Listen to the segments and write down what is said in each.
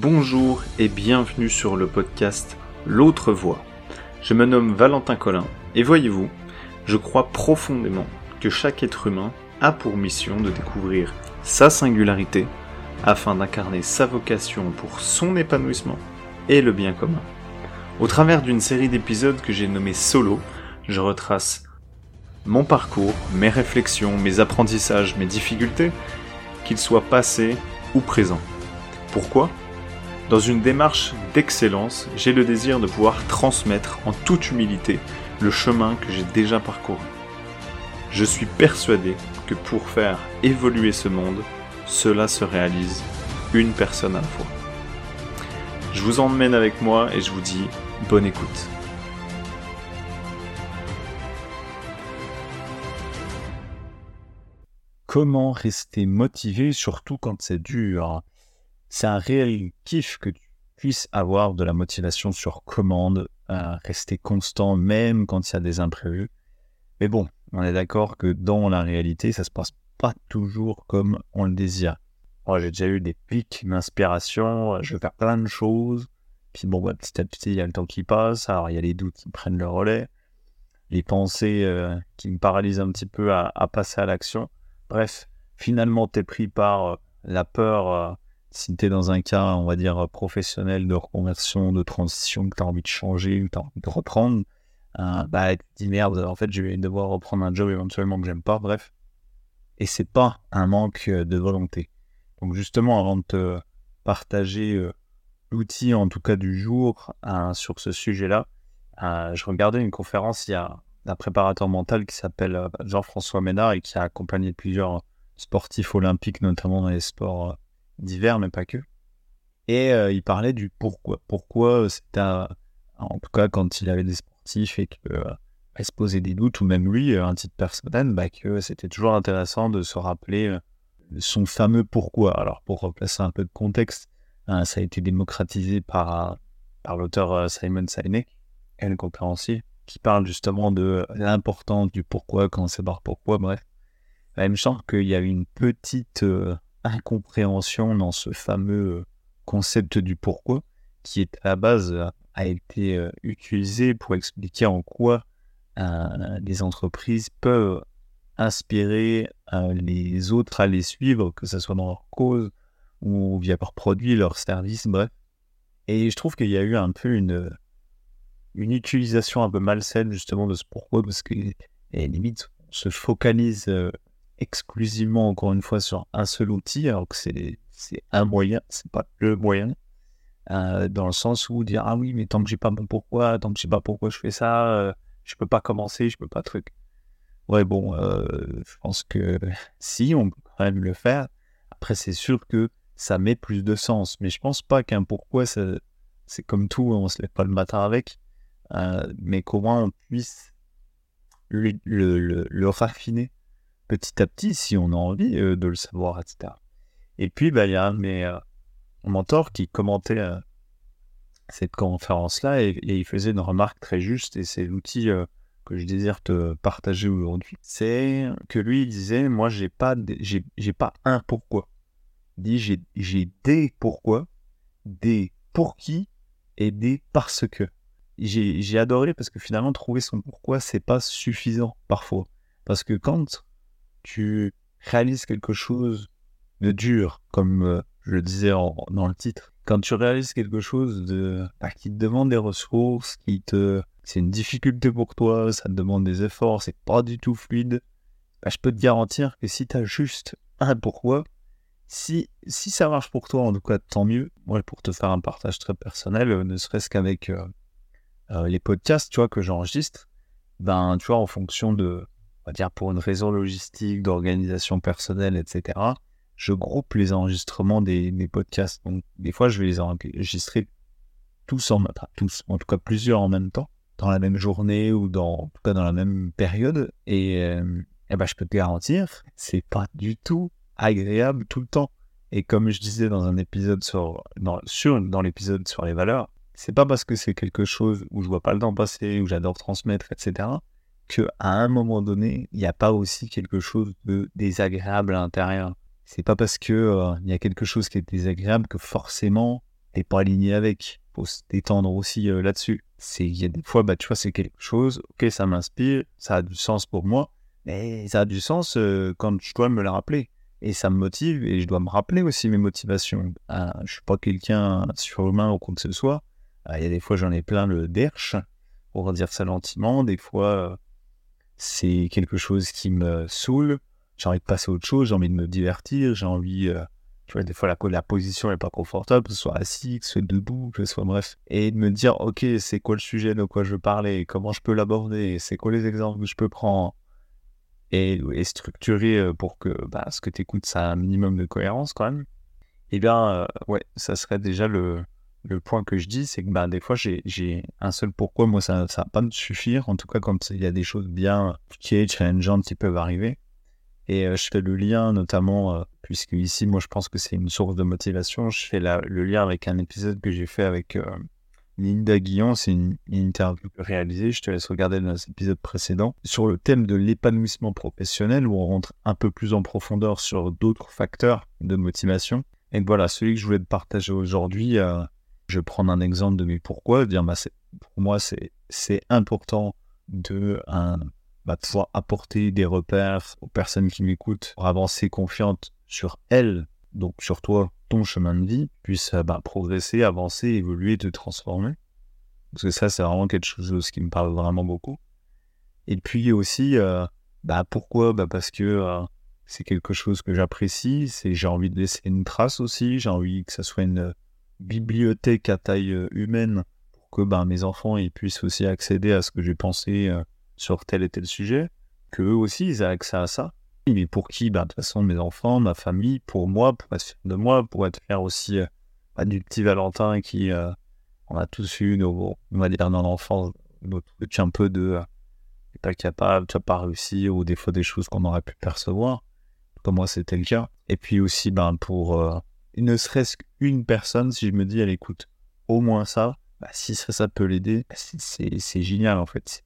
Bonjour et bienvenue sur le podcast L'autre voix. Je me nomme Valentin Collin et voyez-vous, je crois profondément que chaque être humain a pour mission de découvrir sa singularité afin d'incarner sa vocation pour son épanouissement et le bien commun. Au travers d'une série d'épisodes que j'ai nommé Solo, je retrace mon parcours, mes réflexions, mes apprentissages, mes difficultés, qu'ils soient passés ou présents. Pourquoi? Dans une démarche d'excellence, j'ai le désir de pouvoir transmettre en toute humilité le chemin que j'ai déjà parcouru. Je suis persuadé que pour faire évoluer ce monde, cela se réalise une personne à la fois. Je vous emmène avec moi et je vous dis bonne écoute. Comment rester motivé, surtout quand c'est dur? C'est un réel kiff que tu puisses avoir de la motivation sur commande, rester constant même quand il y a des imprévus. Mais bon, on est d'accord que dans la réalité, ça se passe pas toujours comme on le désire. Moi, j'ai déjà eu des pics d'inspiration, je veux faire plein de choses. Puis bon, bah, petit à petit, il y a le temps qui passe, alors il y a les doutes qui prennent le relais, les pensées euh, qui me paralysent un petit peu à passer à l'action. Bref, finalement, tu es pris par euh, la peur, euh, si tu es dans un cas, on va dire, professionnel de reconversion, de transition, que tu as envie de changer, que tu as envie de reprendre, euh, bah, tu dis merde, en fait, je vais devoir reprendre un job éventuellement que j'aime pas, bref. Et c'est pas un manque de volonté. Donc, justement, avant de te partager l'outil, en tout cas du jour, sur ce sujet-là, je regardais une conférence il y a d'un préparateur mental qui s'appelle euh, Jean-François Ménard et qui a accompagné plusieurs sportifs olympiques, notamment dans les sports euh, d'hiver, mais pas que. Et euh, il parlait du pourquoi. Pourquoi c'était, en tout cas, quand il avait des sportifs et qu'il se posait des doutes, ou même lui, un titre personnel, bah, que c'était toujours intéressant de se rappeler son fameux pourquoi. Alors, pour replacer un peu de contexte, hein, ça a été démocratisé par, par l'auteur Simon Sinek, et le conférencier qui parle justement de l'importance du pourquoi, quand c'est par pourquoi, bref. Bah, il me semble qu'il y a une petite euh, incompréhension dans ce fameux euh, concept du pourquoi, qui est à la base euh, a été utilisé pour expliquer en quoi les entreprises peuvent inspirer les autres à les suivre, que ce soit dans leur cause ou via leurs produits, leurs services, bref. Et je trouve qu'il y a eu un peu une, une utilisation un peu malsaine justement de ce pourquoi, parce que limite, on se focalise euh, exclusivement, encore une fois, sur un seul outil, alors que c'est un moyen, c'est pas le moyen, euh, dans le sens où dire ah oui, mais tant que j'ai pas mon pourquoi, tant que j'ai pas pourquoi je fais ça, euh, je peux pas commencer, je peux pas truc. Ouais, bon, je pense que si, on peut quand même le faire. Après, c'est sûr que ça met plus de sens, mais je pense pas qu'un pourquoi, c'est comme tout, on se lève pas le matin avec. Euh, mais comment on puisse le, le, raffiner petit à petit si on a envie euh, de le savoir, etc. Et puis, bah, il y a un de mes euh, mentors qui commentait cette conférence-là et, il faisait une remarque très juste et c'est l'outil que je désire te partager aujourd'hui. C'est que lui, il disait, moi, j'ai pas, j'ai, pas un pourquoi. Il dit, j'ai, j'ai des pourquoi, des pour qui et des parce que j'ai adoré parce que finalement, trouver son pourquoi, c'est pas suffisant parfois. Parce que quand tu réalises quelque chose de dur, comme euh, je le disais dans le titre, quand tu réalises quelque chose de, bah, qui te demande des ressources, qui te, c'est une difficulté pour toi, ça te demande des efforts, c'est pas du tout fluide, bah, je peux te garantir que si tu as juste un pourquoi, si, si ça marche pour toi, en tout cas, tant mieux. Moi, pour te faire un partage très personnel, euh, ne serait-ce qu'avec euh, les podcasts, tu vois, que j'enregistre, ben, tu vois, en fonction de, dire, pour une raison logistique, d'organisation personnelle, etc., je groupe les enregistrements des, podcasts. Donc, des fois, je vais les enregistrer tous en, tous, en tout cas plusieurs en même temps, dans la même journée ou dans, en tout cas dans la même période. Et, euh, ben, je peux te garantir, c'est pas du tout agréable tout le temps. Et comme je disais dans un épisode sur, dans, sur, dans l'épisode sur les valeurs, c'est pas parce que c'est quelque chose où je vois pas le temps passer, où j'adore transmettre, etc., que à un moment donné, il n'y a pas aussi quelque chose de désagréable à l'intérieur. C'est pas parce que euh, il y a quelque chose qui est désagréable que forcément t'es pas aligné avec. Faut se détendre aussi euh, là-dessus. Il y a des fois, bah, tu vois, c'est quelque chose, ok, ça m'inspire, ça a du sens pour moi, mais ça a du sens euh, quand je dois me le rappeler. Et ça me motive et je dois me rappeler aussi mes motivations. Ah, je suis pas quelqu'un surhumain ou quoi que ce soit. Il y a des fois, j'en ai plein le derche, pour dire ça lentement. Des fois, c'est quelque chose qui me saoule. J'ai envie de passer à autre chose, j'ai envie de me divertir, j'ai envie euh, tu vois, des fois, la, la position n'est pas confortable, que ce soit assis, que ce soit debout, que ce soit bref. Et de me dire, OK, c'est quoi le sujet de quoi je veux parler Comment je peux l'aborder C'est quoi les exemples que je peux prendre et, structurer euh, pour que bah, ce que tu écoutes, ça a un minimum de cohérence quand même. Eh bien, euh, ouais, ça serait déjà le, le point que je dis, c'est que bah, des fois, j'ai un seul pourquoi. Moi, ça ne va pas me suffire. En tout cas, quand il y a des choses bien qui challengeantes qui peuvent arriver. Et euh, je fais le lien notamment, euh, puisque ici, moi, je pense que c'est une source de motivation. Je fais le lien avec un épisode que j'ai fait avec euh, Linda Guillon. C'est une, interview réalisée. Je te laisse regarder dans l'épisode précédent. Sur le thème de l'épanouissement professionnel, où on rentre un peu plus en profondeur sur d'autres facteurs de motivation. Et voilà, celui que je voulais te partager aujourd'hui, je vais prendre un exemple de mes pourquoi. Dire, bah, pour moi, c'est important de bah, pouvoir apporter des repères aux personnes qui m'écoutent pour avancer confiante sur elles, donc sur toi, ton chemin de vie, puisse euh, bah, progresser, avancer, évoluer, te transformer. Parce que ça, c'est vraiment quelque chose qui me parle vraiment beaucoup. Et puis aussi, euh, bah, pourquoi? Parce que euh, c'est quelque chose que j'apprécie, j'ai envie de laisser une trace aussi, j'ai envie que ça soit une bibliothèque à taille humaine pour que bah, mes enfants ils puissent aussi accéder à ce que j'ai pensé sur tel et tel sujet, qu'eux aussi, ils aient accès à ça. Mais pour qui? Bah, De toute façon, mes enfants, ma famille, pour moi, pour être fier de moi, pour être fier aussi euh, bah, du petit Valentin qui, euh, on a tous eu, nos, on va dire, dans l'enfance, notre truc un peu de euh, pas capable, tu n'as pas réussi, ou des fois des choses qu'on aurait pu percevoir. Comme moi, c'était le cas. Et puis aussi, ben, pour ne serait-ce qu'une personne, si je me dis, elle écoute au moins ça, bah, si ça, ça peut l'aider, c'est génial en fait.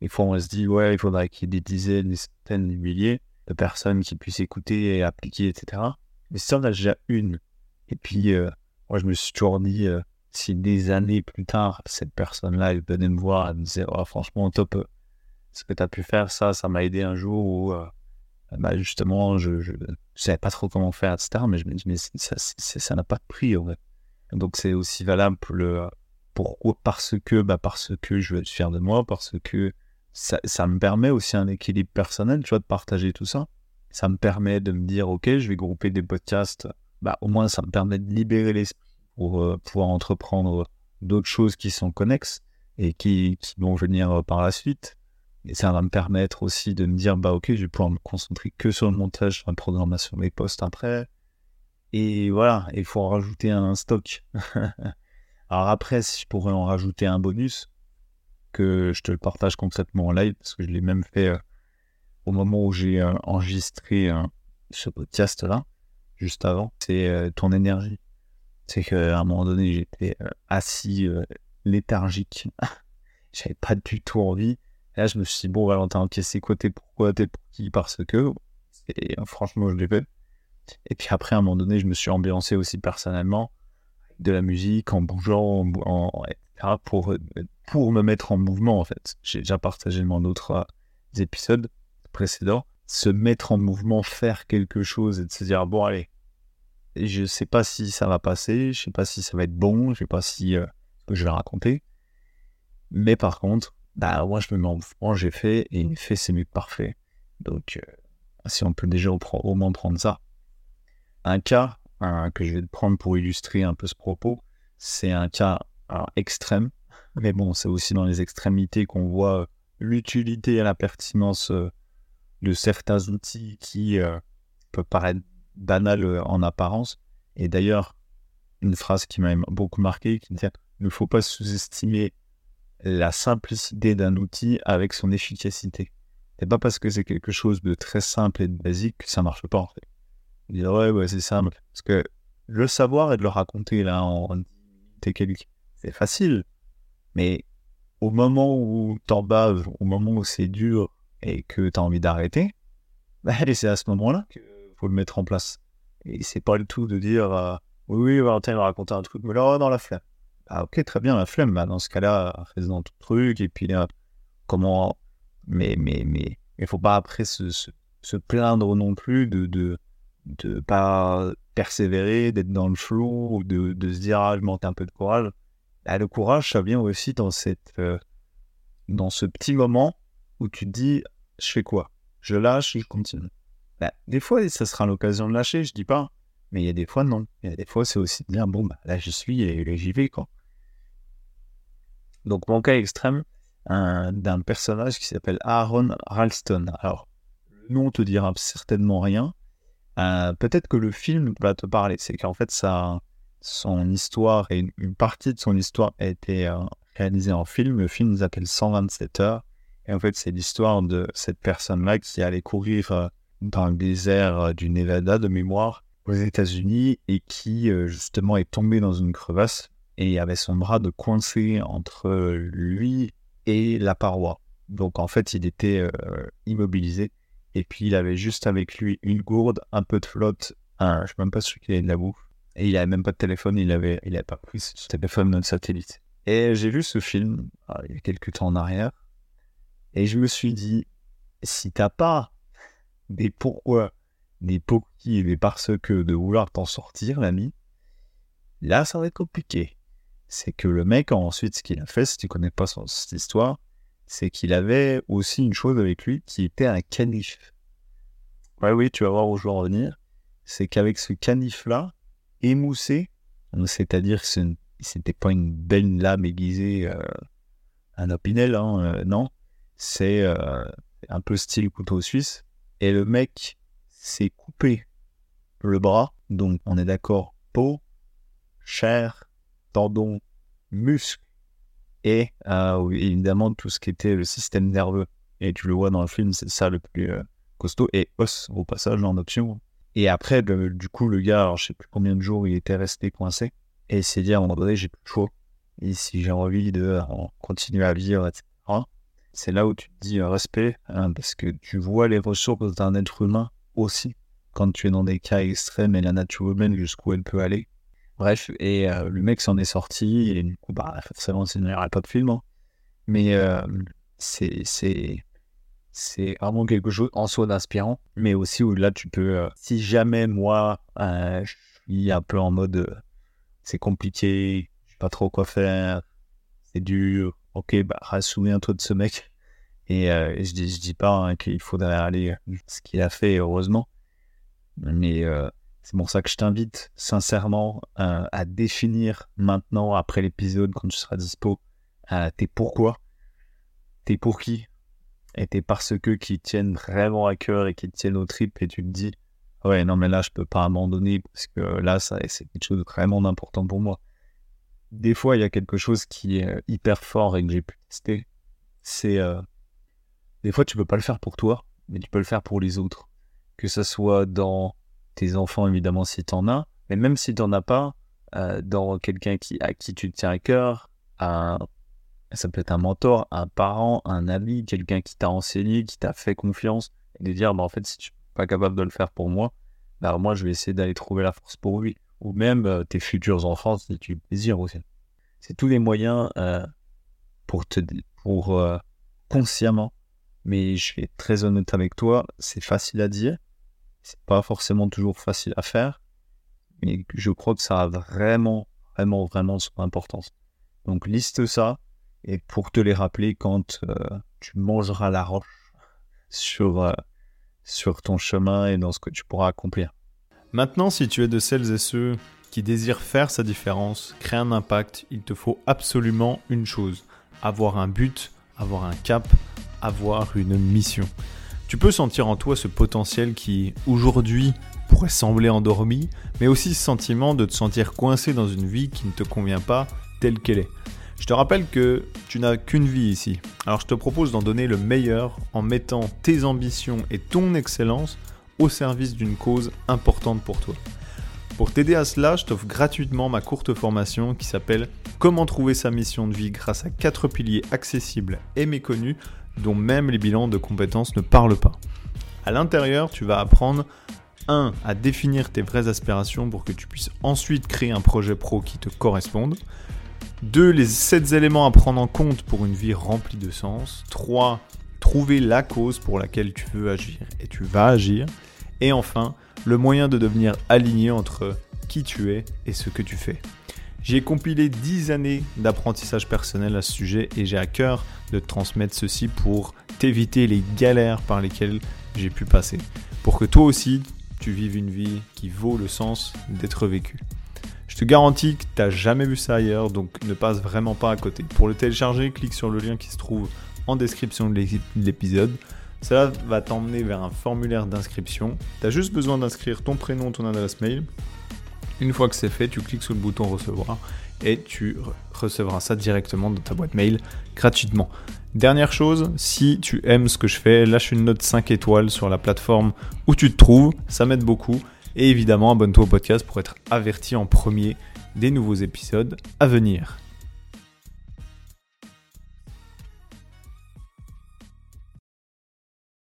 Des fois, on se dit, ouais, il faudrait qu'il y ait des dizaines, des centaines, des milliers de personnes qui puissent écouter et appliquer, etc. Mais si on a déjà une, et puis, euh, moi, je me suis toujours dit, euh, si des années plus tard, cette personne-là, elle venait me voir, elle me disait, oh, franchement, top, euh, ce que tu as pu faire, ça, ça m'a aidé un jour où, bah, justement, je ne savais pas trop comment faire, etc. Mais je mais ça n'a pas de prix, en vrai. Donc, c'est aussi valable pour le, pourquoi, parce que, bah, parce que je veux être fier de moi, parce que ça, me permet aussi un équilibre personnel, tu vois, de partager tout ça. Ça me permet de me dire, ok, je vais grouper des podcasts. Bah, au moins, ça me permet de libérer l'esprit pour euh, pouvoir entreprendre d'autres choses qui sont connexes et qui, vont venir euh, par la suite. Et ça va me permettre aussi de me dire, bah, ok, je vais pouvoir me concentrer que sur le montage, sur la programmation des posts après. Et voilà, il faut en rajouter un stock. Alors après, si je pourrais en rajouter un bonus, que je te le partage concrètement en live, parce que je l'ai même fait euh, au moment où j'ai euh, enregistré euh, ce podcast-là, juste avant, c'est ton énergie. C'est qu'à un moment donné, j'étais assis, léthargique. J'avais pas du tout envie. Et là, je me suis dit, bon, Valentin, ok, c'est quoi t'es pourquoi, t'es pour qui, parce que. Et franchement, je l'ai fait. Et puis après, à un moment donné, je me suis ambiancé aussi personnellement de la musique, en bougeant, en, pour, pour me mettre en mouvement, en fait. J'ai déjà partagé dans d'autres euh, épisodes précédents. Se mettre en mouvement, faire quelque chose et de se dire, bon, allez, je sais pas si ça va passer, je sais pas si ça va être bon, je sais pas si euh, je vais raconter. Mais par contre, bah, moi, je me mets en mouvement, j'ai fait, et fait, c'est mieux que parfait. Donc, euh, si on peut déjà au, au moins prendre ça. Un cas que je vais prendre pour illustrer un peu ce propos, c'est un cas extrême, mais bon, c'est aussi dans les extrémités qu'on voit euh, l'utilité et la pertinence euh, de certains outils qui euh, peuvent paraître banals en apparence. Et d'ailleurs, une phrase qui m'a beaucoup marqué, qui dit il ne faut pas sous-estimer la simplicité d'un outil avec son efficacité. C'est pas parce que c'est quelque chose de très simple et de basique que ça marche pas en fait. Dire ouais, ouais, c'est simple. Parce que le savoir et de le raconter là en c'est facile. Mais au moment où t'en baves, au moment où c'est dur et que tu as envie d'arrêter, bah, c'est à ce moment-là qu'il faut le mettre en place. Et c'est pas le tout de dire euh, Oui, oui, Valentin il raconter un truc, mais là, dans la flemme. Ah, ok, très bien, la flemme. Bah, dans ce cas-là, fais dans tout truc. Et puis, là, comment. Mais, mais, mais, il faut pas après se, se, se, plaindre non plus de de, de pas persévérer, d'être dans le flou, ou de, de, se dire, ah, je manque un peu de courage. Bah, le courage, ça vient aussi dans, cette, euh, dans ce petit moment où tu te dis, je fais quoi? Je lâche, je continue. Bah, des fois, ça sera l'occasion de lâcher, je dis pas. Mais il y a des fois, non. Il y a des fois, c'est aussi de dire, bon, bah, là, je suis et, j'y vais, quoi. Donc, mon cas extrême d'un personnage qui s'appelle Aaron Ralston. Alors, le nom te dira certainement rien. Euh, peut-être que le film va te parler. C'est qu'en fait, ça, son histoire et une, partie de son histoire a été euh, réalisée en film. Le film s'appelle 127 heures. Et en fait, c'est l'histoire de cette personne-là qui allait courir euh, dans le désert du Nevada de mémoire aux États-Unis et qui justement est tombé dans une crevasse et avait son bras de coincé entre lui et la paroi. Donc en fait, il était euh, immobilisé et puis il avait juste avec lui une gourde, un peu de flotte, un, je ne suis même pas sûr qu'il ait de la bouffe. Et il n'avait même pas de téléphone, il avait, il avait pas pris ce téléphone de satellite. Et j'ai vu ce film ah, il y a quelques temps en arrière et je me suis dit, si t'as pas des pourquoi des qui et des parce que de vouloir t'en sortir, l'ami, là, ça va être compliqué. C'est que le mec, ensuite, ce qu'il a fait, si tu connais pas son, cette histoire, c'est qu'il avait aussi une chose avec lui qui était un canif. Ouais, oui, tu vas voir où je veux en venir. C'est qu'avec ce canif-là, émoussé, c'est-à-dire que ce n'était pas une belle lame aiguisée, euh, un opinel, hein, euh, non. C'est euh, un peu style couteau suisse. Et le mec c'est couper le bras. Donc, on est d'accord, peau, chair, tendons, muscles et euh, évidemment tout ce qui était le système nerveux. Et tu le vois dans le film, c'est ça le plus euh, costaud. Et os au passage en option. Et après, du coup, le gars, alors je sais plus combien de jours il était resté coincé. Et il s'est dit à un moment donné, j'ai plus de choix. Et si j'ai envie de euh, continuer à vivre, etc. C'est là où tu te dis respect, hein, parce que tu vois les ressources d'un être humain aussi quand tu es dans des cas extrêmes et la nature humaine jusqu'où elle peut aller. Bref, et euh, le mec s'en est sorti, et du coup, bah, forcément, c'est une pas de film. Hein. Mais euh, c'est, vraiment quelque chose en soi d'inspirant, mais aussi où là, tu peux, euh, si jamais moi, je suis un peu en mode c'est compliqué, je sais pas trop quoi faire, c'est dur, ok, bah, souviens-toi de ce mec. Et je, dis, je dis pas hein, qu'il faudrait aller ce qu'il a fait, heureusement. Mais c'est pour ça que je t'invite sincèrement à définir maintenant, après l'épisode, quand tu seras dispo, tes pourquoi, tes pour qui, et tes parce que qui tiennent vraiment à cœur et qui tiennent au trip, et tu te dis, ouais, non, mais là, je peux pas abandonner parce que là, ça, c'est quelque chose de vraiment important pour moi. Des fois, il y a quelque chose qui est hyper fort et que j'ai pu tester. C'est des fois, tu peux pas le faire pour toi, mais tu peux le faire pour les autres. Que ce soit dans tes enfants, évidemment, si tu en as, mais même si tu n'en as pas, euh, dans quelqu'un qui, à qui tu tiens à cœur, ça peut être un mentor, un parent, un ami, quelqu'un qui t'a enseigné, qui t'a fait confiance, et de dire, bah, en fait, si tu n'es pas capable de le faire pour moi, bah, moi, je vais essayer d'aller trouver la force pour lui. Ou même euh, tes futurs enfants, si tu désires aussi. C'est tous les moyens euh, pour te pour consciemment mais je vais être très honnête avec toi, c'est facile à dire, c'est pas forcément toujours facile à faire, mais je crois que ça a vraiment, vraiment, vraiment son importance. Donc liste ça, et pour te les rappeler quand euh, tu mangeras la roche sur, euh, sur ton chemin et dans ce que tu pourras accomplir. Maintenant, si tu es de celles et ceux qui désirent faire sa différence, créer un impact, il te faut absolument une chose, avoir un but, avoir un cap, avoir une mission. Tu peux sentir en toi ce potentiel qui, aujourd'hui, pourrait sembler endormi, mais aussi ce sentiment de te sentir coincé dans une vie qui ne te convient pas telle qu'elle est. Je te rappelle que tu n'as qu'une vie ici, alors je te propose d'en donner le meilleur en mettant tes ambitions et ton excellence au service d'une cause importante pour toi. Pour t'aider à cela, je t'offre gratuitement ma courte formation qui s'appelle Comment trouver sa mission de vie grâce à quatre piliers accessibles et méconnus dont même les bilans de compétences ne parlent pas. À l'intérieur, tu vas apprendre 1. à définir tes vraies aspirations pour que tu puisses ensuite créer un projet pro qui te corresponde. 2. Les 7 éléments à prendre en compte pour une vie remplie de sens. 3. Trouver la cause pour laquelle tu veux agir et tu vas agir. Et enfin, le moyen de devenir aligné entre qui tu es et ce que tu fais. J'ai compilé 10 années d'apprentissage personnel à ce sujet et j'ai à cœur de te transmettre ceci pour t'éviter les galères par lesquelles j'ai pu passer. Pour que toi aussi, tu vives une vie qui vaut le sens d'être vécue. Je te garantis que tu n'as jamais vu ça ailleurs, donc ne passe vraiment pas à côté. Pour le télécharger, clique sur le lien qui se trouve en description de l'épisode. Cela va t'emmener vers un formulaire d'inscription. Tu as juste besoin d'inscrire ton prénom, ton adresse mail. Une fois que c'est fait, tu cliques sur le bouton recevoir et tu recevras ça directement dans ta boîte mail gratuitement. Dernière chose, si tu aimes ce que je fais, lâche une note 5 étoiles sur la plateforme où tu te trouves, ça m'aide beaucoup. Et évidemment, abonne-toi au podcast pour être averti en premier des nouveaux épisodes à venir.